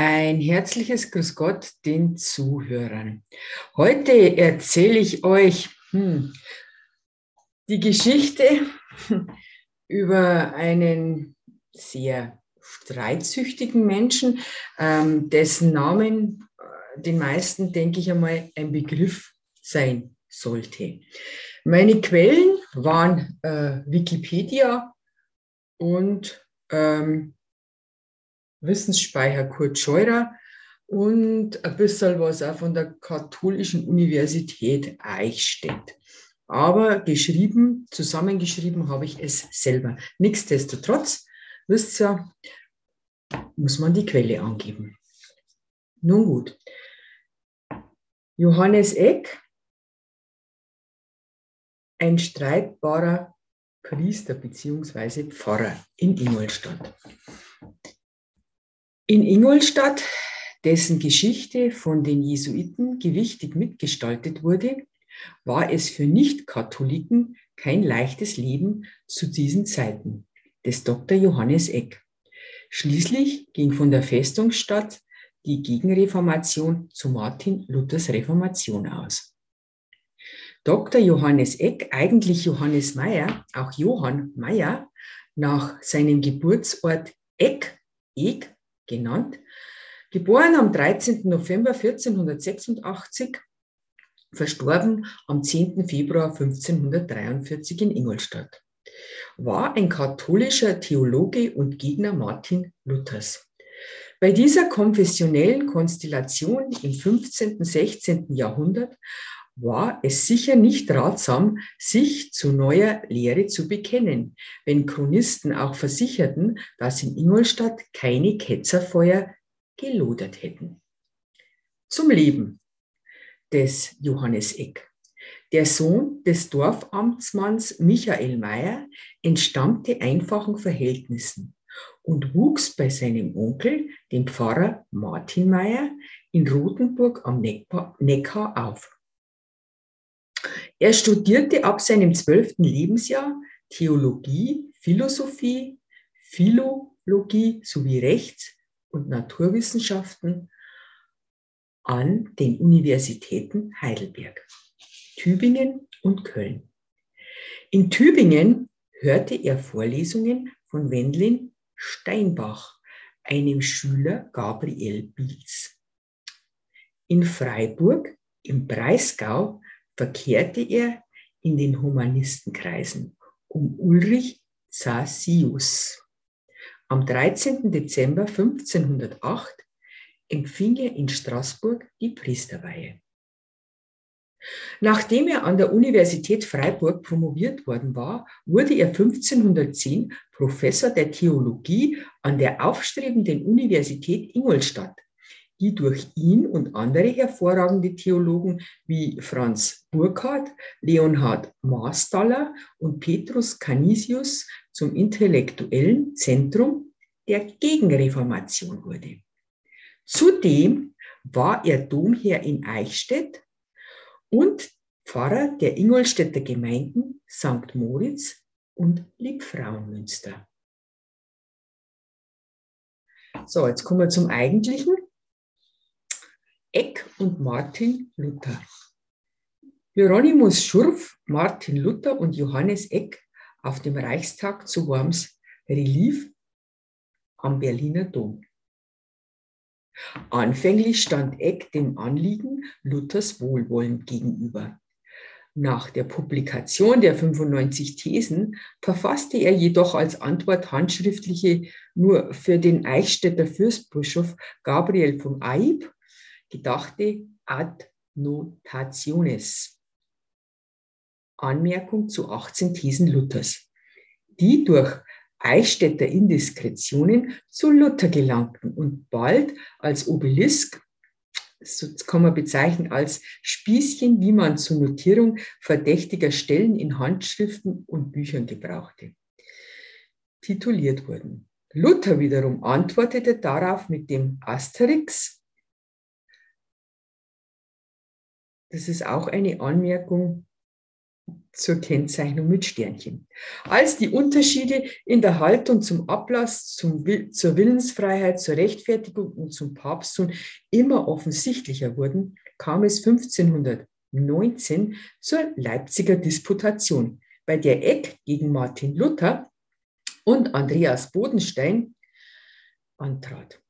Ein herzliches Grüß Gott den Zuhörern. Heute erzähle ich euch hm, die Geschichte über einen sehr streitsüchtigen Menschen, ähm, dessen Namen äh, den meisten, denke ich einmal, ein Begriff sein sollte. Meine Quellen waren äh, Wikipedia und ähm, Wissensspeicher Kurt Scheurer und ein bisschen was auch von der Katholischen Universität Eichstätt. Aber geschrieben, zusammengeschrieben habe ich es selber. Nichtsdestotrotz, wisst ihr, muss man die Quelle angeben. Nun gut. Johannes Eck, ein streitbarer Priester bzw. Pfarrer in Ingolstadt. In Ingolstadt, dessen Geschichte von den Jesuiten gewichtig mitgestaltet wurde, war es für Nicht-Katholiken kein leichtes Leben zu diesen Zeiten des Dr. Johannes Eck. Schließlich ging von der Festungsstadt die Gegenreformation zu Martin Luthers Reformation aus. Dr. Johannes Eck, eigentlich Johannes Meyer, auch Johann Meyer, nach seinem Geburtsort Eck, Eck genannt. Geboren am 13. November 1486, verstorben am 10. Februar 1543 in Ingolstadt, war ein katholischer Theologe und Gegner Martin Luthers. Bei dieser konfessionellen Konstellation im 15. 16. Jahrhundert war es sicher nicht ratsam, sich zu neuer Lehre zu bekennen, wenn Chronisten auch versicherten, dass in Ingolstadt keine Ketzerfeuer gelodert hätten. Zum Leben des Johannes Eck. Der Sohn des Dorfamtsmanns Michael Meyer entstammte einfachen Verhältnissen und wuchs bei seinem Onkel, dem Pfarrer Martin Meyer, in Rothenburg am Neckar auf. Er studierte ab seinem zwölften Lebensjahr Theologie, Philosophie, Philologie sowie Rechts- und Naturwissenschaften an den Universitäten Heidelberg, Tübingen und Köln. In Tübingen hörte er Vorlesungen von Wendlin Steinbach, einem Schüler Gabriel Biels. In Freiburg im Breisgau verkehrte er in den Humanistenkreisen um Ulrich Zasius. Am 13. Dezember 1508 empfing er in Straßburg die Priesterweihe. Nachdem er an der Universität Freiburg promoviert worden war, wurde er 1510 Professor der Theologie an der aufstrebenden Universität Ingolstadt die durch ihn und andere hervorragende Theologen wie Franz Burkhardt, Leonhard Maastaller und Petrus Canisius zum intellektuellen Zentrum der Gegenreformation wurde. Zudem war er Domherr in Eichstätt und Pfarrer der Ingolstädter Gemeinden St. Moritz und Liebfrauenmünster. So, jetzt kommen wir zum Eigentlichen. Eck und Martin Luther. Hieronymus Schurf, Martin Luther und Johannes Eck auf dem Reichstag zu Worms Relief am Berliner Dom. Anfänglich stand Eck dem Anliegen Luthers wohlwollend gegenüber. Nach der Publikation der 95 Thesen verfasste er jedoch als Antwort handschriftliche nur für den Eichstätter Fürstbischof Gabriel von Eyb gedachte Adnotationes. Anmerkung zu 18 Thesen Luthers, die durch Eichstätter Indiskretionen zu Luther gelangten und bald als Obelisk, so kann man bezeichnen als Spießchen, wie man zur Notierung verdächtiger Stellen in Handschriften und Büchern gebrauchte, tituliert wurden. Luther wiederum antwortete darauf mit dem Asterix, Das ist auch eine Anmerkung zur Kennzeichnung mit Sternchen. Als die Unterschiede in der Haltung zum Ablass, zum, zur Willensfreiheit, zur Rechtfertigung und zum Papsttum immer offensichtlicher wurden, kam es 1519 zur Leipziger Disputation, bei der Eck gegen Martin Luther und Andreas Bodenstein antrat.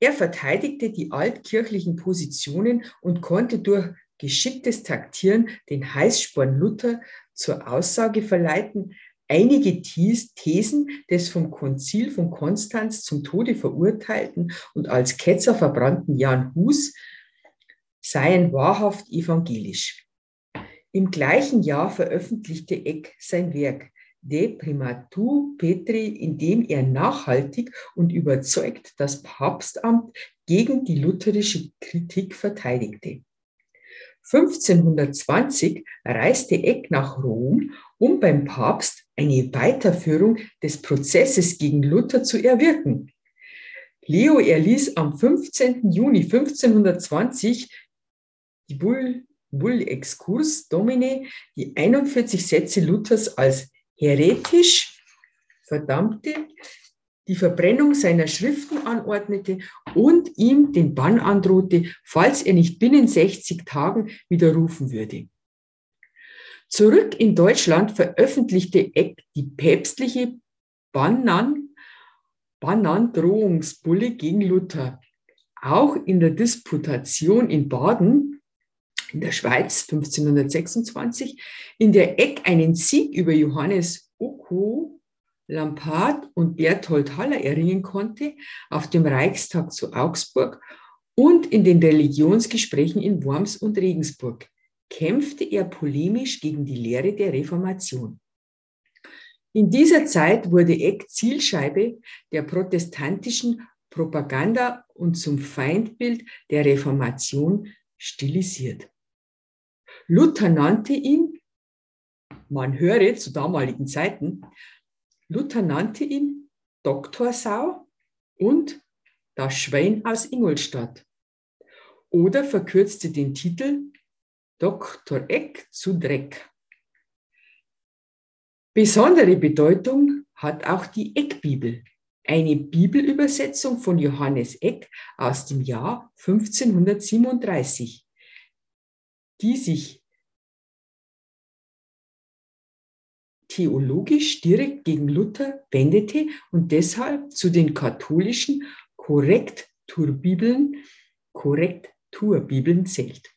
Er verteidigte die altkirchlichen Positionen und konnte durch geschicktes Taktieren den Heißsporn Luther zur Aussage verleiten, einige Thesen des vom Konzil von Konstanz zum Tode verurteilten und als Ketzer verbrannten Jan Hus seien wahrhaft evangelisch. Im gleichen Jahr veröffentlichte Eck sein Werk De Primatu Petri, in dem er nachhaltig und überzeugt das Papstamt gegen die lutherische Kritik verteidigte. 1520 reiste Eck nach Rom, um beim Papst eine Weiterführung des Prozesses gegen Luther zu erwirken. Leo erließ am 15. Juni 1520 die Bull, Bull Excurs Domine, die 41 Sätze Luthers als heretisch verdammte, die Verbrennung seiner Schriften anordnete und ihm den Bann androhte, falls er nicht binnen 60 Tagen widerrufen würde. Zurück in Deutschland veröffentlichte Eck die päpstliche Bannan, Bannandrohungsbulle gegen Luther. Auch in der Disputation in Baden in der Schweiz 1526, in der Eck einen Sieg über Johannes Oko Lampard und Berthold Haller erringen konnte auf dem Reichstag zu Augsburg und in den Religionsgesprächen in Worms und Regensburg kämpfte er polemisch gegen die Lehre der Reformation. In dieser Zeit wurde Eck Zielscheibe der protestantischen Propaganda und zum Feindbild der Reformation stilisiert. Luther nannte ihn, man höre zu damaligen Zeiten, Luther nannte ihn Dr. Sau und das Schwein aus Ingolstadt oder verkürzte den Titel Dr. Eck zu Dreck. Besondere Bedeutung hat auch die Eckbibel, eine Bibelübersetzung von Johannes Eck aus dem Jahr 1537, die sich theologisch direkt gegen Luther wendete und deshalb zu den katholischen Korrekturbibeln, Korrekturbibeln zählt.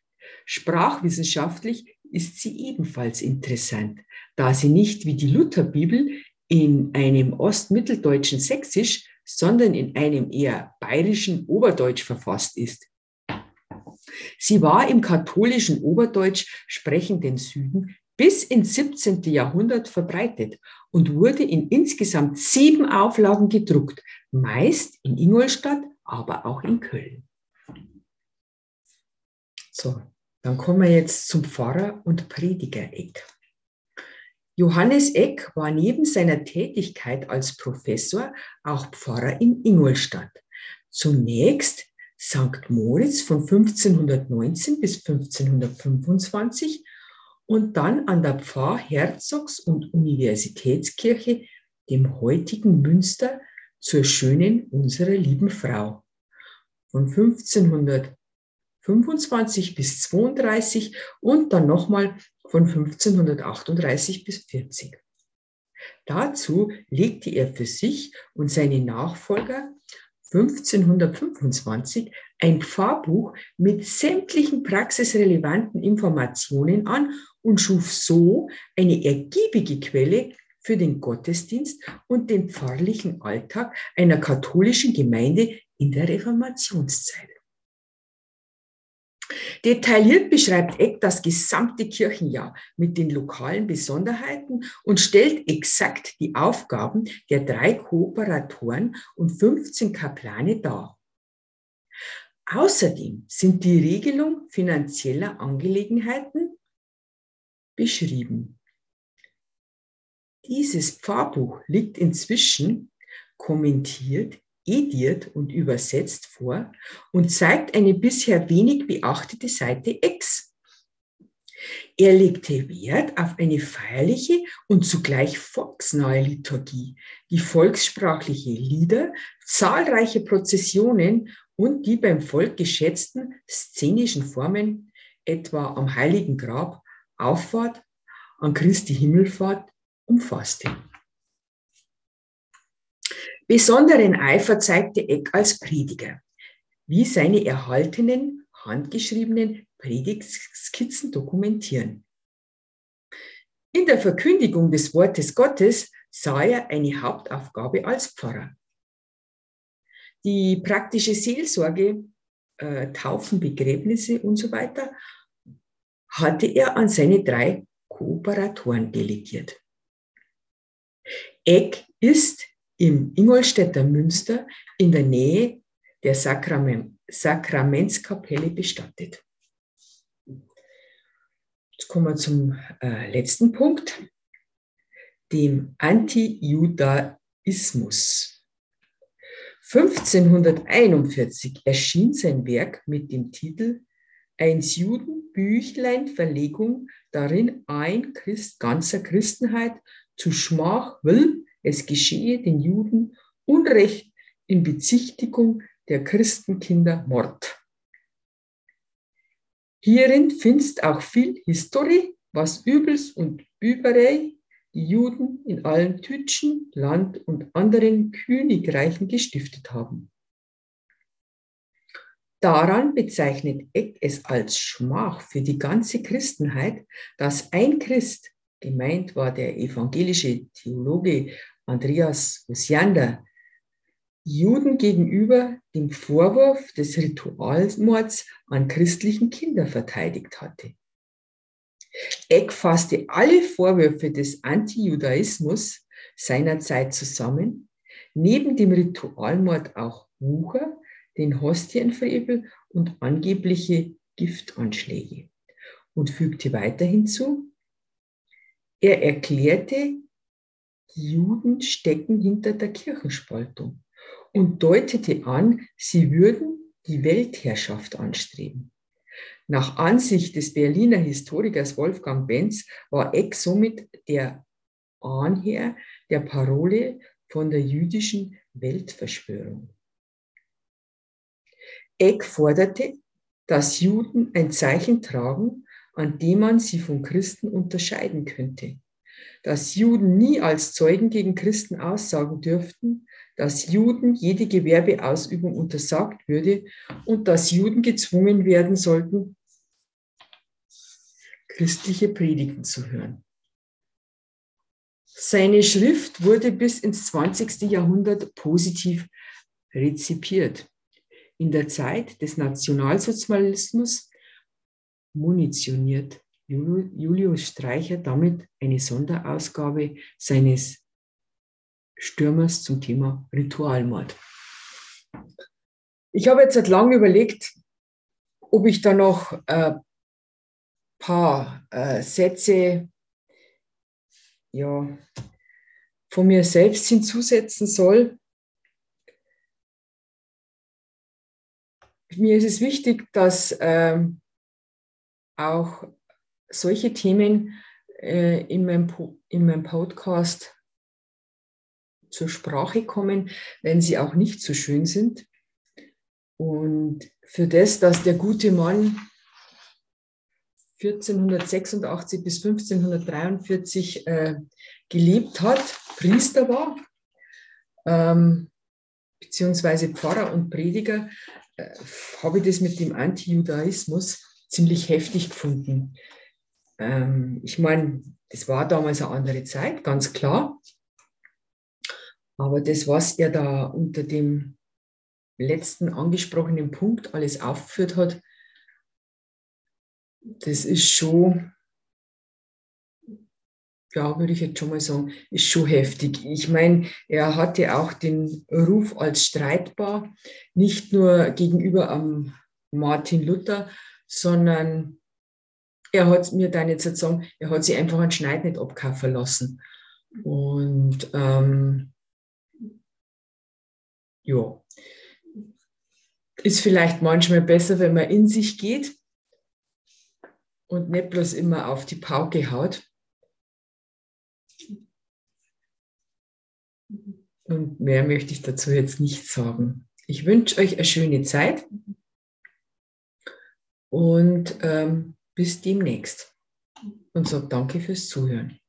Sprachwissenschaftlich ist sie ebenfalls interessant, da sie nicht wie die Lutherbibel in einem ostmitteldeutschen Sächsisch, sondern in einem eher bayerischen Oberdeutsch verfasst ist. Sie war im katholischen Oberdeutsch sprechenden Süden bis ins 17. Jahrhundert verbreitet und wurde in insgesamt sieben Auflagen gedruckt, meist in Ingolstadt, aber auch in Köln. So, dann kommen wir jetzt zum Pfarrer und Prediger Eck. Johannes Eck war neben seiner Tätigkeit als Professor auch Pfarrer in Ingolstadt. Zunächst St. Moritz von 1519 bis 1525 und dann an der Pfarrherzogs- und Universitätskirche, dem heutigen Münster, zur Schönen unserer lieben Frau. Von 1525 bis 32 und dann nochmal von 1538 bis 40. Dazu legte er für sich und seine Nachfolger 1525 ein Pfarrbuch mit sämtlichen praxisrelevanten Informationen an und schuf so eine ergiebige Quelle für den Gottesdienst und den pfarrlichen Alltag einer katholischen Gemeinde in der Reformationszeit. Detailliert beschreibt Eck das gesamte Kirchenjahr mit den lokalen Besonderheiten und stellt exakt die Aufgaben der drei Kooperatoren und 15 Kaplane dar. Außerdem sind die Regelung finanzieller Angelegenheiten beschrieben. Dieses Pfarrbuch liegt inzwischen kommentiert, ediert und übersetzt vor und zeigt eine bisher wenig beachtete Seite X. Er legte Wert auf eine feierliche und zugleich volksnahe Liturgie, die volkssprachliche Lieder, zahlreiche Prozessionen und die beim Volk geschätzten szenischen Formen, etwa am Heiligen Grab, Auffahrt, an Christi Himmelfahrt, umfasste. Besonderen Eifer zeigte Eck als Prediger, wie seine erhaltenen, handgeschriebenen Predigtskizzen dokumentieren. In der Verkündigung des Wortes Gottes sah er eine Hauptaufgabe als Pfarrer. Die praktische Seelsorge, äh, Taufen, Begräbnisse und so weiter hatte er an seine drei Kooperatoren delegiert. Eck ist im Ingolstädter Münster in der Nähe der Sakrament, Sakramentskapelle bestattet. Jetzt kommen wir zum äh, letzten Punkt, dem Antijudaismus. 1541 erschien sein Werk mit dem Titel Eins Juden Büchlein Verlegung, darin ein Christ, ganzer Christenheit zu Schmach will, es geschehe den Juden Unrecht in Bezichtigung der Christenkinder Mord. Hierin findest auch viel Historie, was Übels und Überei die Juden in allen Tütschen, Land und anderen Königreichen gestiftet haben. Daran bezeichnet Eck es als Schmach für die ganze Christenheit, dass ein Christ, gemeint war der evangelische Theologe Andreas Osiander, Juden gegenüber dem Vorwurf des Ritualmords an christlichen Kindern verteidigt hatte. Eck fasste alle Vorwürfe des Antijudaismus seiner Zeit zusammen, neben dem Ritualmord auch Wucher, den Hostienfrevel und angebliche Giftanschläge und fügte weiter hinzu, er erklärte, die Juden stecken hinter der Kirchenspaltung und deutete an, sie würden die Weltherrschaft anstreben. Nach Ansicht des Berliner Historikers Wolfgang Benz war Eck somit der Ahnherr der Parole von der jüdischen Weltverschwörung. Eck forderte, dass Juden ein Zeichen tragen, an dem man sie von Christen unterscheiden könnte. Dass Juden nie als Zeugen gegen Christen aussagen dürften, dass Juden jede Gewerbeausübung untersagt würde und dass Juden gezwungen werden sollten, christliche Predigten zu hören. Seine Schrift wurde bis ins 20. Jahrhundert positiv rezipiert in der Zeit des Nationalsozialismus munitioniert Julius Streicher damit eine Sonderausgabe seines Stürmers zum Thema Ritualmord. Ich habe jetzt seit langem überlegt, ob ich da noch äh, paar äh, Sätze ja, von mir selbst hinzusetzen soll. mir ist es wichtig, dass ähm, auch solche Themen äh, in, meinem, in meinem Podcast zur Sprache kommen, wenn sie auch nicht so schön sind. Und für das, dass der gute Mann 1486 bis 1543 äh, gelebt hat, Priester war, ähm, beziehungsweise Pfarrer und Prediger, äh, habe ich das mit dem Antijudaismus ziemlich heftig gefunden. Ähm, ich meine, das war damals eine andere Zeit, ganz klar. Aber das, was er da unter dem letzten angesprochenen Punkt alles aufgeführt hat, das ist schon ja, würde ich jetzt schon mal sagen, ist schon heftig. Ich meine, er hatte auch den Ruf als streitbar, nicht nur gegenüber am Martin Luther, sondern er hat mir dann jetzt sagen, er hat sich einfach einen Schneid nicht abkaufen lassen. Und ähm, ja, ist vielleicht manchmal besser, wenn man in sich geht und nicht bloß immer auf die Pauke haut. Und mehr möchte ich dazu jetzt nicht sagen. Ich wünsche euch eine schöne Zeit und ähm, bis demnächst. Und sage danke fürs Zuhören.